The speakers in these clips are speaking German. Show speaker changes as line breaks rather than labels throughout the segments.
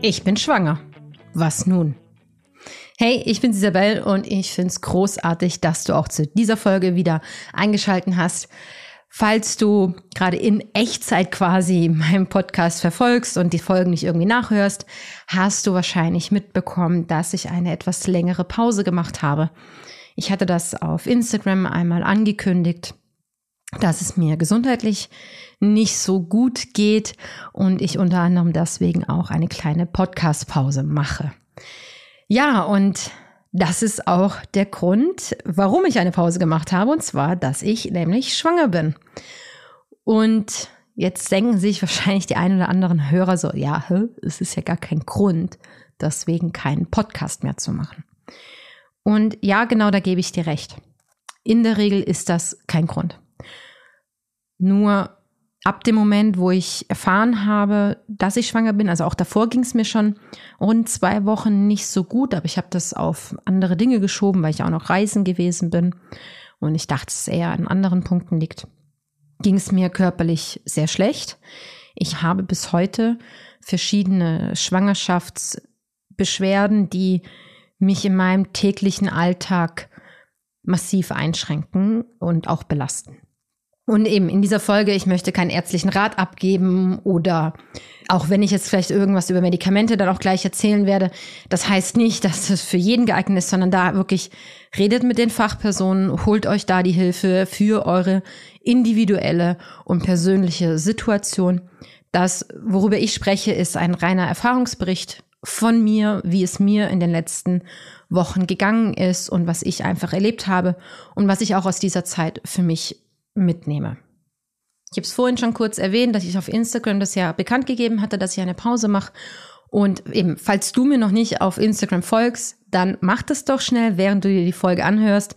Ich bin schwanger. Was nun? Hey, ich bin Isabel und ich finde es großartig, dass du auch zu dieser Folge wieder eingeschalten hast. Falls du gerade in Echtzeit quasi meinen Podcast verfolgst und die Folgen nicht irgendwie nachhörst, hast du wahrscheinlich mitbekommen, dass ich eine etwas längere Pause gemacht habe. Ich hatte das auf Instagram einmal angekündigt, dass es mir gesundheitlich nicht so gut geht und ich unter anderem deswegen auch eine kleine Podcast-Pause mache. Ja, und das ist auch der Grund, warum ich eine Pause gemacht habe, und zwar, dass ich nämlich schwanger bin. Und jetzt denken sich wahrscheinlich die ein oder anderen Hörer so, ja, es ist ja gar kein Grund, deswegen keinen Podcast mehr zu machen. Und ja, genau, da gebe ich dir recht. In der Regel ist das kein Grund. Nur ab dem Moment, wo ich erfahren habe, dass ich schwanger bin, also auch davor ging es mir schon rund zwei Wochen nicht so gut, aber ich habe das auf andere Dinge geschoben, weil ich auch noch reisen gewesen bin und ich dachte, es eher an anderen Punkten liegt, ging es mir körperlich sehr schlecht. Ich habe bis heute verschiedene Schwangerschaftsbeschwerden, die mich in meinem täglichen Alltag massiv einschränken und auch belasten. Und eben in dieser Folge, ich möchte keinen ärztlichen Rat abgeben oder auch wenn ich jetzt vielleicht irgendwas über Medikamente dann auch gleich erzählen werde, das heißt nicht, dass das für jeden geeignet ist, sondern da wirklich redet mit den Fachpersonen, holt euch da die Hilfe für eure individuelle und persönliche Situation. Das, worüber ich spreche, ist ein reiner Erfahrungsbericht von mir, wie es mir in den letzten Wochen gegangen ist und was ich einfach erlebt habe und was ich auch aus dieser Zeit für mich mitnehme. Ich habe es vorhin schon kurz erwähnt, dass ich auf Instagram das ja bekannt gegeben hatte, dass ich eine Pause mache. Und eben, falls du mir noch nicht auf Instagram folgst, dann mach das doch schnell, während du dir die Folge anhörst.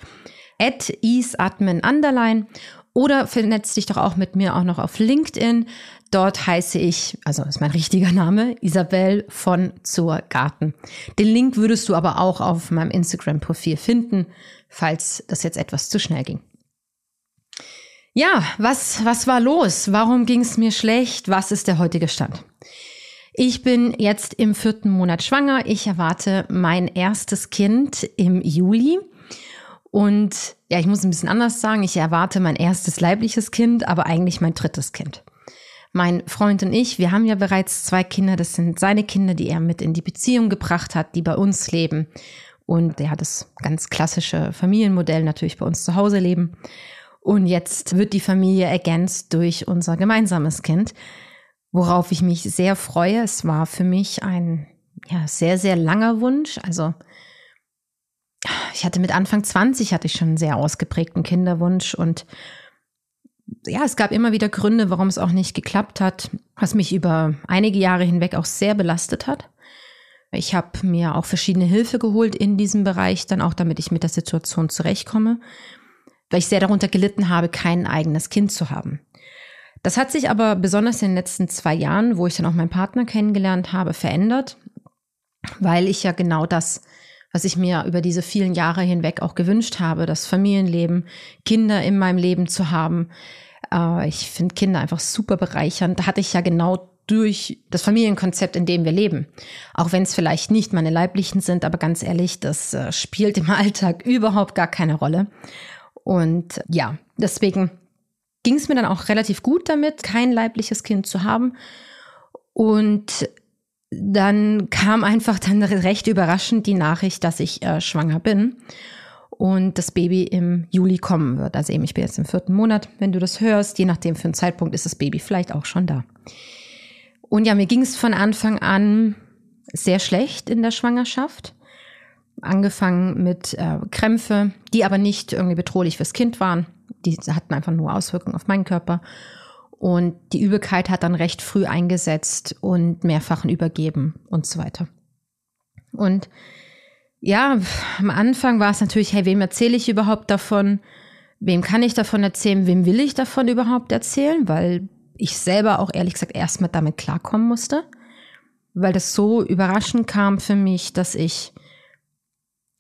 At easeadmin underline oder vernetz dich doch auch mit mir auch noch auf LinkedIn. Dort heiße ich, also ist mein richtiger Name, Isabel von zur Garten. Den Link würdest du aber auch auf meinem Instagram-Profil finden, falls das jetzt etwas zu schnell ging. Ja, was, was war los? Warum ging es mir schlecht? Was ist der heutige Stand? Ich bin jetzt im vierten Monat schwanger. Ich erwarte mein erstes Kind im Juli. Und ja, ich muss ein bisschen anders sagen. Ich erwarte mein erstes leibliches Kind, aber eigentlich mein drittes Kind. Mein Freund und ich, wir haben ja bereits zwei Kinder. Das sind seine Kinder, die er mit in die Beziehung gebracht hat, die bei uns leben. Und er hat das ganz klassische Familienmodell natürlich bei uns zu Hause leben. Und jetzt wird die Familie ergänzt durch unser gemeinsames Kind, worauf ich mich sehr freue. Es war für mich ein ja, sehr, sehr langer Wunsch. Also ich hatte mit Anfang 20 hatte ich schon einen sehr ausgeprägten Kinderwunsch und ja, es gab immer wieder Gründe, warum es auch nicht geklappt hat, was mich über einige Jahre hinweg auch sehr belastet hat. Ich habe mir auch verschiedene Hilfe geholt in diesem Bereich, dann auch damit ich mit der Situation zurechtkomme weil ich sehr darunter gelitten habe, kein eigenes Kind zu haben. Das hat sich aber besonders in den letzten zwei Jahren, wo ich dann auch meinen Partner kennengelernt habe, verändert, weil ich ja genau das, was ich mir über diese vielen Jahre hinweg auch gewünscht habe, das Familienleben, Kinder in meinem Leben zu haben. Äh, ich finde Kinder einfach super bereichernd. Da hatte ich ja genau durch das Familienkonzept, in dem wir leben. Auch wenn es vielleicht nicht meine leiblichen sind, aber ganz ehrlich, das äh, spielt im Alltag überhaupt gar keine Rolle. Und ja, deswegen ging es mir dann auch relativ gut damit, kein leibliches Kind zu haben. Und dann kam einfach dann recht überraschend die Nachricht, dass ich äh, schwanger bin und das Baby im Juli kommen wird. Also eben, ich bin jetzt im vierten Monat, wenn du das hörst. Je nachdem für einen Zeitpunkt ist das Baby vielleicht auch schon da. Und ja, mir ging es von Anfang an sehr schlecht in der Schwangerschaft angefangen mit äh, Krämpfe, die aber nicht irgendwie bedrohlich fürs Kind waren. Die hatten einfach nur Auswirkungen auf meinen Körper. Und die Übelkeit hat dann recht früh eingesetzt und mehrfachen übergeben und so weiter. Und ja, am Anfang war es natürlich, hey, wem erzähle ich überhaupt davon? Wem kann ich davon erzählen? Wem will ich davon überhaupt erzählen? Weil ich selber auch ehrlich gesagt erstmal damit klarkommen musste. Weil das so überraschend kam für mich, dass ich,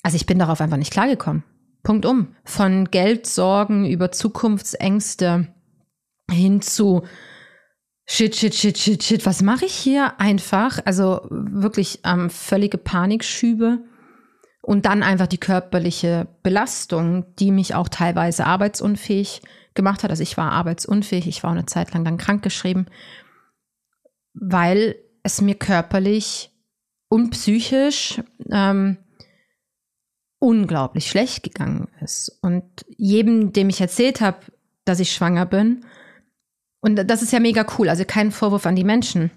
also ich bin darauf einfach nicht klargekommen. Punkt um. Von Geldsorgen über Zukunftsängste hin zu Shit, shit, shit, shit, shit. Was mache ich hier einfach? Also wirklich ähm, völlige Panikschübe und dann einfach die körperliche Belastung, die mich auch teilweise arbeitsunfähig gemacht hat. Also ich war arbeitsunfähig, ich war eine Zeit lang dann krankgeschrieben, weil es mir körperlich und psychisch ähm, unglaublich schlecht gegangen ist. Und jedem, dem ich erzählt habe, dass ich schwanger bin, und das ist ja mega cool. Also kein Vorwurf an die Menschen.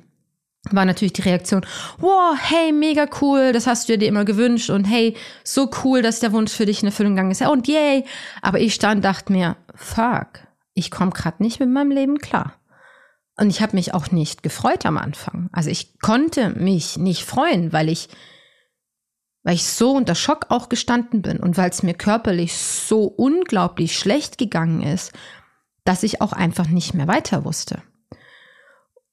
War natürlich die Reaktion, wow, hey, mega cool, das hast du dir immer gewünscht und hey, so cool, dass der Wunsch für dich in Erfüllung gegangen ist. Ja, und yay. Aber ich stand dachte mir, fuck, ich komme gerade nicht mit meinem Leben klar. Und ich habe mich auch nicht gefreut am Anfang. Also ich konnte mich nicht freuen, weil ich, weil ich so unter Schock auch gestanden bin und weil es mir körperlich so unglaublich schlecht gegangen ist, dass ich auch einfach nicht mehr weiter wusste.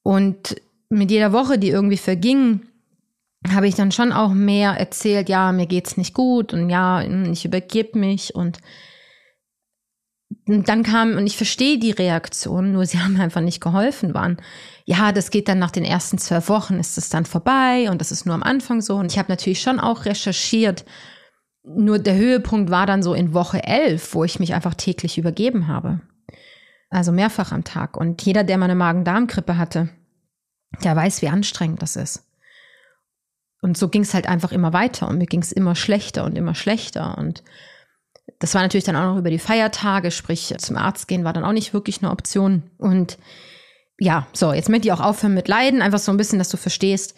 Und mit jeder Woche, die irgendwie verging, habe ich dann schon auch mehr erzählt, ja, mir geht's nicht gut und ja, ich übergebe mich und dann kam, und ich verstehe die Reaktion, nur sie haben einfach nicht geholfen, waren, ja, das geht dann nach den ersten zwölf Wochen, ist es dann vorbei und das ist nur am Anfang so. Und ich habe natürlich schon auch recherchiert, nur der Höhepunkt war dann so in Woche elf, wo ich mich einfach täglich übergeben habe. Also mehrfach am Tag. Und jeder, der mal eine Magen-Darm-Grippe hatte, der weiß, wie anstrengend das ist. Und so ging es halt einfach immer weiter und mir ging es immer schlechter und immer schlechter. Und das war natürlich dann auch noch über die Feiertage, sprich zum Arzt gehen war dann auch nicht wirklich eine Option. Und ja, so, jetzt möchte ich auch aufhören mit Leiden, einfach so ein bisschen, dass du verstehst,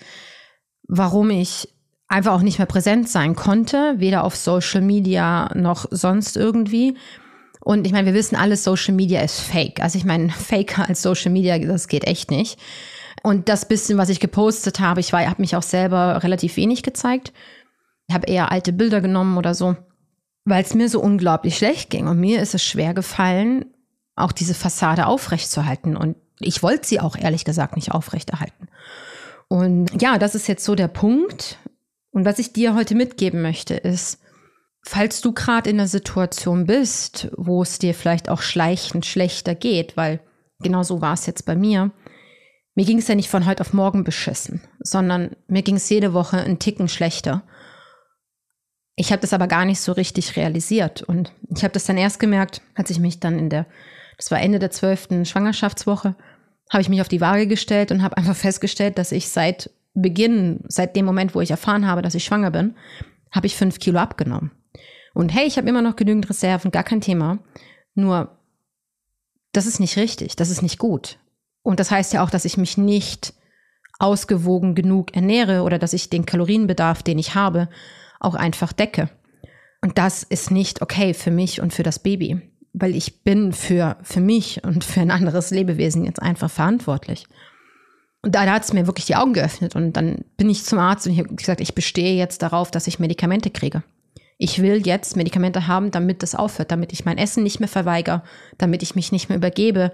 warum ich einfach auch nicht mehr präsent sein konnte, weder auf Social Media noch sonst irgendwie. Und ich meine, wir wissen alle, Social Media ist fake. Also ich meine, faker als Social Media, das geht echt nicht. Und das bisschen, was ich gepostet habe, ich habe mich auch selber relativ wenig gezeigt. Ich habe eher alte Bilder genommen oder so, weil es mir so unglaublich schlecht ging. Und mir ist es schwer gefallen, auch diese Fassade aufrechtzuerhalten. Und ich wollte sie auch ehrlich gesagt nicht aufrechterhalten. Und ja, das ist jetzt so der Punkt. Und was ich dir heute mitgeben möchte, ist, Falls du gerade in einer Situation bist, wo es dir vielleicht auch schleichend schlechter geht, weil genau so war es jetzt bei mir, mir ging es ja nicht von heute auf morgen beschissen, sondern mir ging es jede Woche einen Ticken schlechter. Ich habe das aber gar nicht so richtig realisiert und ich habe das dann erst gemerkt, als ich mich dann in der, das war Ende der zwölften Schwangerschaftswoche, habe ich mich auf die Waage gestellt und habe einfach festgestellt, dass ich seit Beginn, seit dem Moment, wo ich erfahren habe, dass ich schwanger bin, habe ich fünf Kilo abgenommen. Und hey, ich habe immer noch genügend Reserven, gar kein Thema. Nur, das ist nicht richtig, das ist nicht gut. Und das heißt ja auch, dass ich mich nicht ausgewogen genug ernähre oder dass ich den Kalorienbedarf, den ich habe, auch einfach decke. Und das ist nicht okay für mich und für das Baby, weil ich bin für, für mich und für ein anderes Lebewesen jetzt einfach verantwortlich. Und da, da hat es mir wirklich die Augen geöffnet. Und dann bin ich zum Arzt und ich habe gesagt, ich bestehe jetzt darauf, dass ich Medikamente kriege. Ich will jetzt Medikamente haben, damit das aufhört, damit ich mein Essen nicht mehr verweigere, damit ich mich nicht mehr übergebe,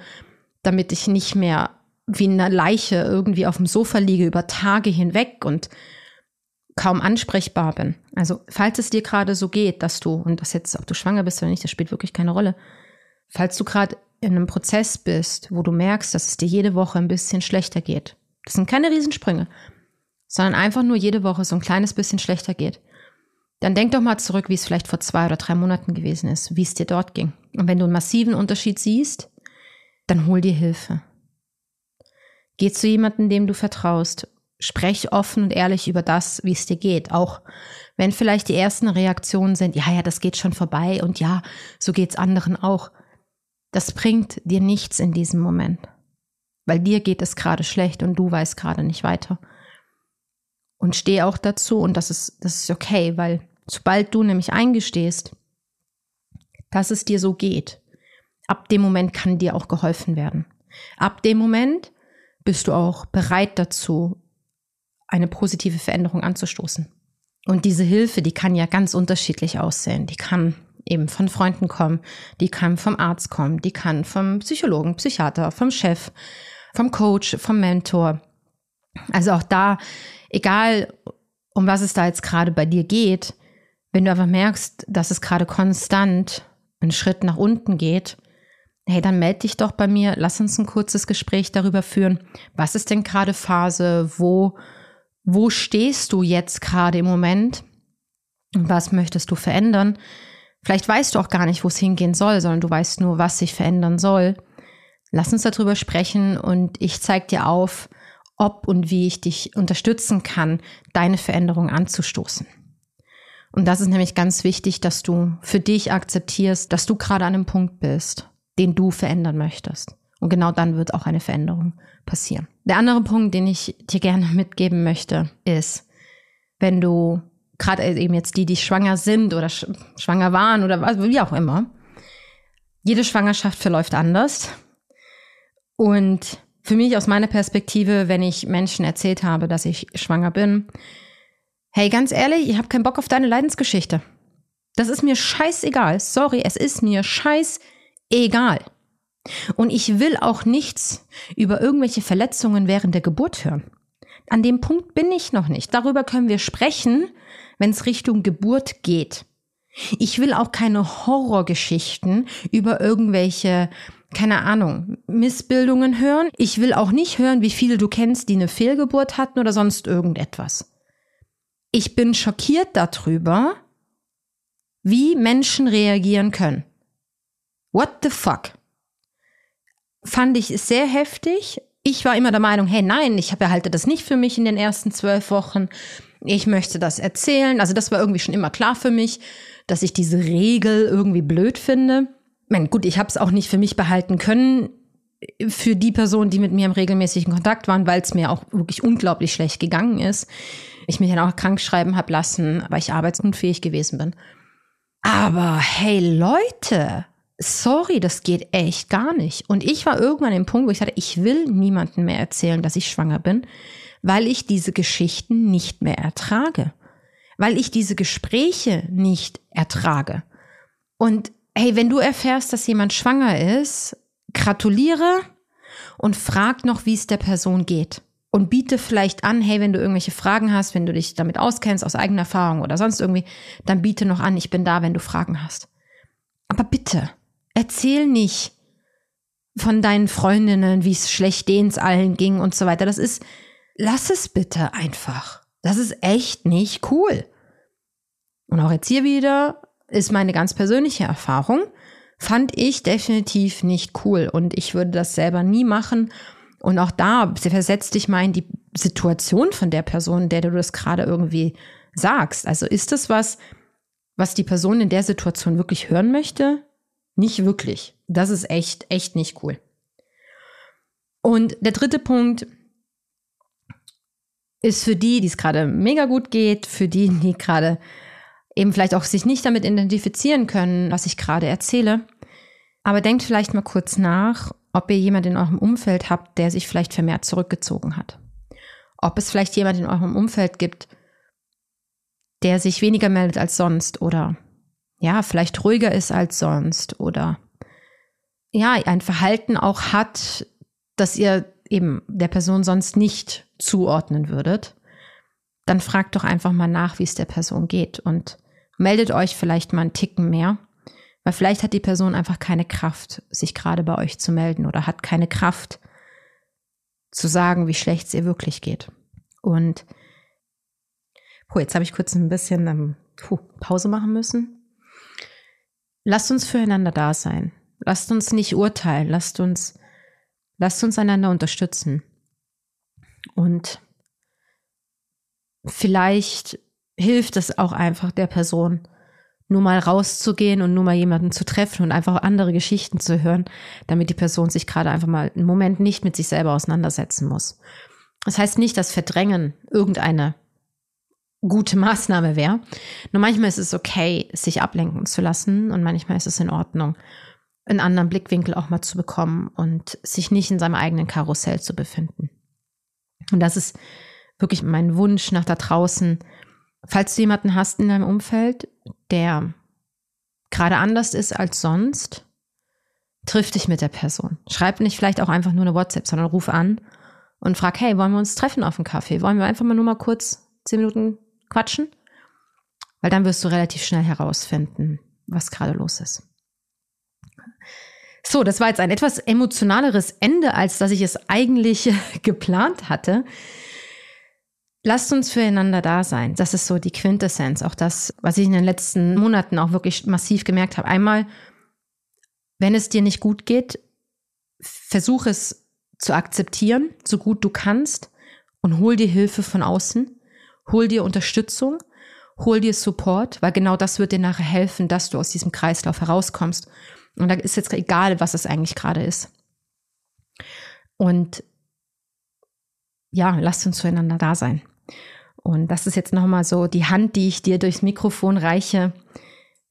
damit ich nicht mehr wie eine Leiche irgendwie auf dem Sofa liege über Tage hinweg und kaum ansprechbar bin. Also, falls es dir gerade so geht, dass du, und das jetzt, ob du schwanger bist oder nicht, das spielt wirklich keine Rolle, falls du gerade in einem Prozess bist, wo du merkst, dass es dir jede Woche ein bisschen schlechter geht, das sind keine Riesensprünge, sondern einfach nur jede Woche so ein kleines bisschen schlechter geht, dann denk doch mal zurück, wie es vielleicht vor zwei oder drei Monaten gewesen ist, wie es dir dort ging. Und wenn du einen massiven Unterschied siehst, dann hol dir Hilfe. Geh zu jemandem, dem du vertraust. Sprech offen und ehrlich über das, wie es dir geht. Auch wenn vielleicht die ersten Reaktionen sind, ja, ja, das geht schon vorbei und ja, so geht's anderen auch. Das bringt dir nichts in diesem Moment. Weil dir geht es gerade schlecht und du weißt gerade nicht weiter. Und steh auch dazu und das ist, das ist okay, weil Sobald du nämlich eingestehst, dass es dir so geht, ab dem Moment kann dir auch geholfen werden. Ab dem Moment bist du auch bereit dazu, eine positive Veränderung anzustoßen. Und diese Hilfe, die kann ja ganz unterschiedlich aussehen. Die kann eben von Freunden kommen, die kann vom Arzt kommen, die kann vom Psychologen, Psychiater, vom Chef, vom Coach, vom Mentor. Also auch da, egal um was es da jetzt gerade bei dir geht, wenn du einfach merkst, dass es gerade konstant einen Schritt nach unten geht, hey, dann melde dich doch bei mir, lass uns ein kurzes Gespräch darüber führen. Was ist denn gerade Phase? Wo, wo stehst du jetzt gerade im Moment? Was möchtest du verändern? Vielleicht weißt du auch gar nicht, wo es hingehen soll, sondern du weißt nur, was sich verändern soll. Lass uns darüber sprechen und ich zeige dir auf, ob und wie ich dich unterstützen kann, deine Veränderung anzustoßen. Und das ist nämlich ganz wichtig, dass du für dich akzeptierst, dass du gerade an einem Punkt bist, den du verändern möchtest. Und genau dann wird auch eine Veränderung passieren. Der andere Punkt, den ich dir gerne mitgeben möchte, ist, wenn du gerade eben jetzt die, die schwanger sind oder sch schwanger waren oder was, wie auch immer, jede Schwangerschaft verläuft anders. Und für mich aus meiner Perspektive, wenn ich Menschen erzählt habe, dass ich schwanger bin, hey, ganz ehrlich, ich habe keinen Bock auf deine Leidensgeschichte. Das ist mir scheißegal. Sorry, es ist mir scheißegal. Und ich will auch nichts über irgendwelche Verletzungen während der Geburt hören. An dem Punkt bin ich noch nicht. Darüber können wir sprechen, wenn es Richtung Geburt geht. Ich will auch keine Horrorgeschichten über irgendwelche, keine Ahnung, Missbildungen hören. Ich will auch nicht hören, wie viele du kennst, die eine Fehlgeburt hatten oder sonst irgendetwas. Ich bin schockiert darüber, wie Menschen reagieren können. What the fuck? Fand ich sehr heftig. Ich war immer der Meinung, hey, nein, ich behalte das nicht für mich in den ersten zwölf Wochen. Ich möchte das erzählen. Also das war irgendwie schon immer klar für mich, dass ich diese Regel irgendwie blöd finde. Ich meine, gut, ich habe es auch nicht für mich behalten können, für die Personen, die mit mir im regelmäßigen Kontakt waren, weil es mir auch wirklich unglaublich schlecht gegangen ist. Ich mich dann auch krank schreiben habe lassen, weil ich arbeitsunfähig gewesen bin. Aber hey Leute, sorry, das geht echt gar nicht. Und ich war irgendwann im Punkt, wo ich sagte, ich will niemandem mehr erzählen, dass ich schwanger bin, weil ich diese Geschichten nicht mehr ertrage. Weil ich diese Gespräche nicht ertrage. Und hey, wenn du erfährst, dass jemand schwanger ist, gratuliere und frag noch, wie es der Person geht. Und biete vielleicht an, hey, wenn du irgendwelche Fragen hast, wenn du dich damit auskennst aus eigener Erfahrung oder sonst irgendwie, dann biete noch an, ich bin da, wenn du Fragen hast. Aber bitte, erzähl nicht von deinen Freundinnen, wie es schlecht denen allen ging und so weiter. Das ist, lass es bitte einfach. Das ist echt nicht cool. Und auch jetzt hier wieder ist meine ganz persönliche Erfahrung fand ich definitiv nicht cool und ich würde das selber nie machen. Und auch da versetzt dich mal in die Situation von der Person, der du das gerade irgendwie sagst. Also ist das was, was die Person in der Situation wirklich hören möchte? Nicht wirklich. Das ist echt, echt nicht cool. Und der dritte Punkt ist für die, die es gerade mega gut geht, für die, die gerade eben vielleicht auch sich nicht damit identifizieren können, was ich gerade erzähle. Aber denkt vielleicht mal kurz nach, ob ihr jemanden in eurem Umfeld habt, der sich vielleicht vermehrt zurückgezogen hat. Ob es vielleicht jemanden in eurem Umfeld gibt, der sich weniger meldet als sonst oder ja, vielleicht ruhiger ist als sonst oder ja, ein Verhalten auch hat, das ihr eben der Person sonst nicht zuordnen würdet, dann fragt doch einfach mal nach, wie es der Person geht und meldet euch vielleicht mal einen Ticken mehr, weil vielleicht hat die Person einfach keine Kraft, sich gerade bei euch zu melden oder hat keine Kraft zu sagen, wie schlecht es ihr wirklich geht. Und puh, jetzt habe ich kurz ein bisschen ähm, puh, Pause machen müssen. Lasst uns füreinander da sein. Lasst uns nicht urteilen. Lasst uns, lasst uns einander unterstützen. Und vielleicht hilft es auch einfach der Person, nur mal rauszugehen und nur mal jemanden zu treffen und einfach andere Geschichten zu hören, damit die Person sich gerade einfach mal einen Moment nicht mit sich selber auseinandersetzen muss. Das heißt nicht, dass Verdrängen irgendeine gute Maßnahme wäre. Nur manchmal ist es okay, sich ablenken zu lassen und manchmal ist es in Ordnung, einen anderen Blickwinkel auch mal zu bekommen und sich nicht in seinem eigenen Karussell zu befinden. Und das ist wirklich mein Wunsch nach da draußen. Falls du jemanden hast in deinem Umfeld, der gerade anders ist als sonst, triff dich mit der Person. Schreib nicht vielleicht auch einfach nur eine WhatsApp, sondern ruf an und frag, hey, wollen wir uns treffen auf einen Kaffee? Wollen wir einfach mal nur mal kurz zehn Minuten quatschen? Weil dann wirst du relativ schnell herausfinden, was gerade los ist. So, das war jetzt ein etwas emotionaleres Ende, als dass ich es eigentlich geplant hatte. Lasst uns füreinander da sein. Das ist so die Quintessenz. Auch das, was ich in den letzten Monaten auch wirklich massiv gemerkt habe. Einmal, wenn es dir nicht gut geht, versuch es zu akzeptieren, so gut du kannst und hol dir Hilfe von außen. Hol dir Unterstützung, hol dir Support, weil genau das wird dir nachher helfen, dass du aus diesem Kreislauf herauskommst. Und da ist jetzt egal, was es eigentlich gerade ist. Und ja, lasst uns zueinander da sein. Und das ist jetzt nochmal so die Hand, die ich dir durchs Mikrofon reiche.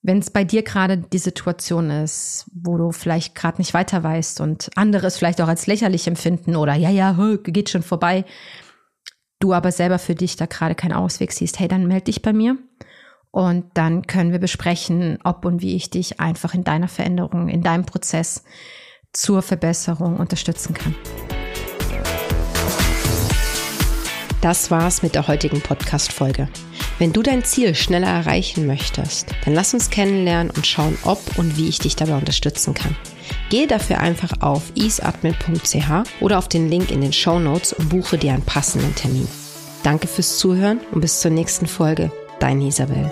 Wenn es bei dir gerade die Situation ist, wo du vielleicht gerade nicht weiter weißt und andere es vielleicht auch als lächerlich empfinden oder ja, ja, geht schon vorbei, du aber selber für dich da gerade keinen Ausweg siehst, hey, dann melde dich bei mir und dann können wir besprechen, ob und wie ich dich einfach in deiner Veränderung, in deinem Prozess zur Verbesserung unterstützen kann.
Das war's mit der heutigen Podcast-Folge. Wenn du dein Ziel schneller erreichen möchtest, dann lass uns kennenlernen und schauen, ob und wie ich dich dabei unterstützen kann. Gehe dafür einfach auf easeadmin.ch oder auf den Link in den Show Notes und buche dir einen passenden Termin. Danke fürs Zuhören und bis zur nächsten Folge. Deine Isabel.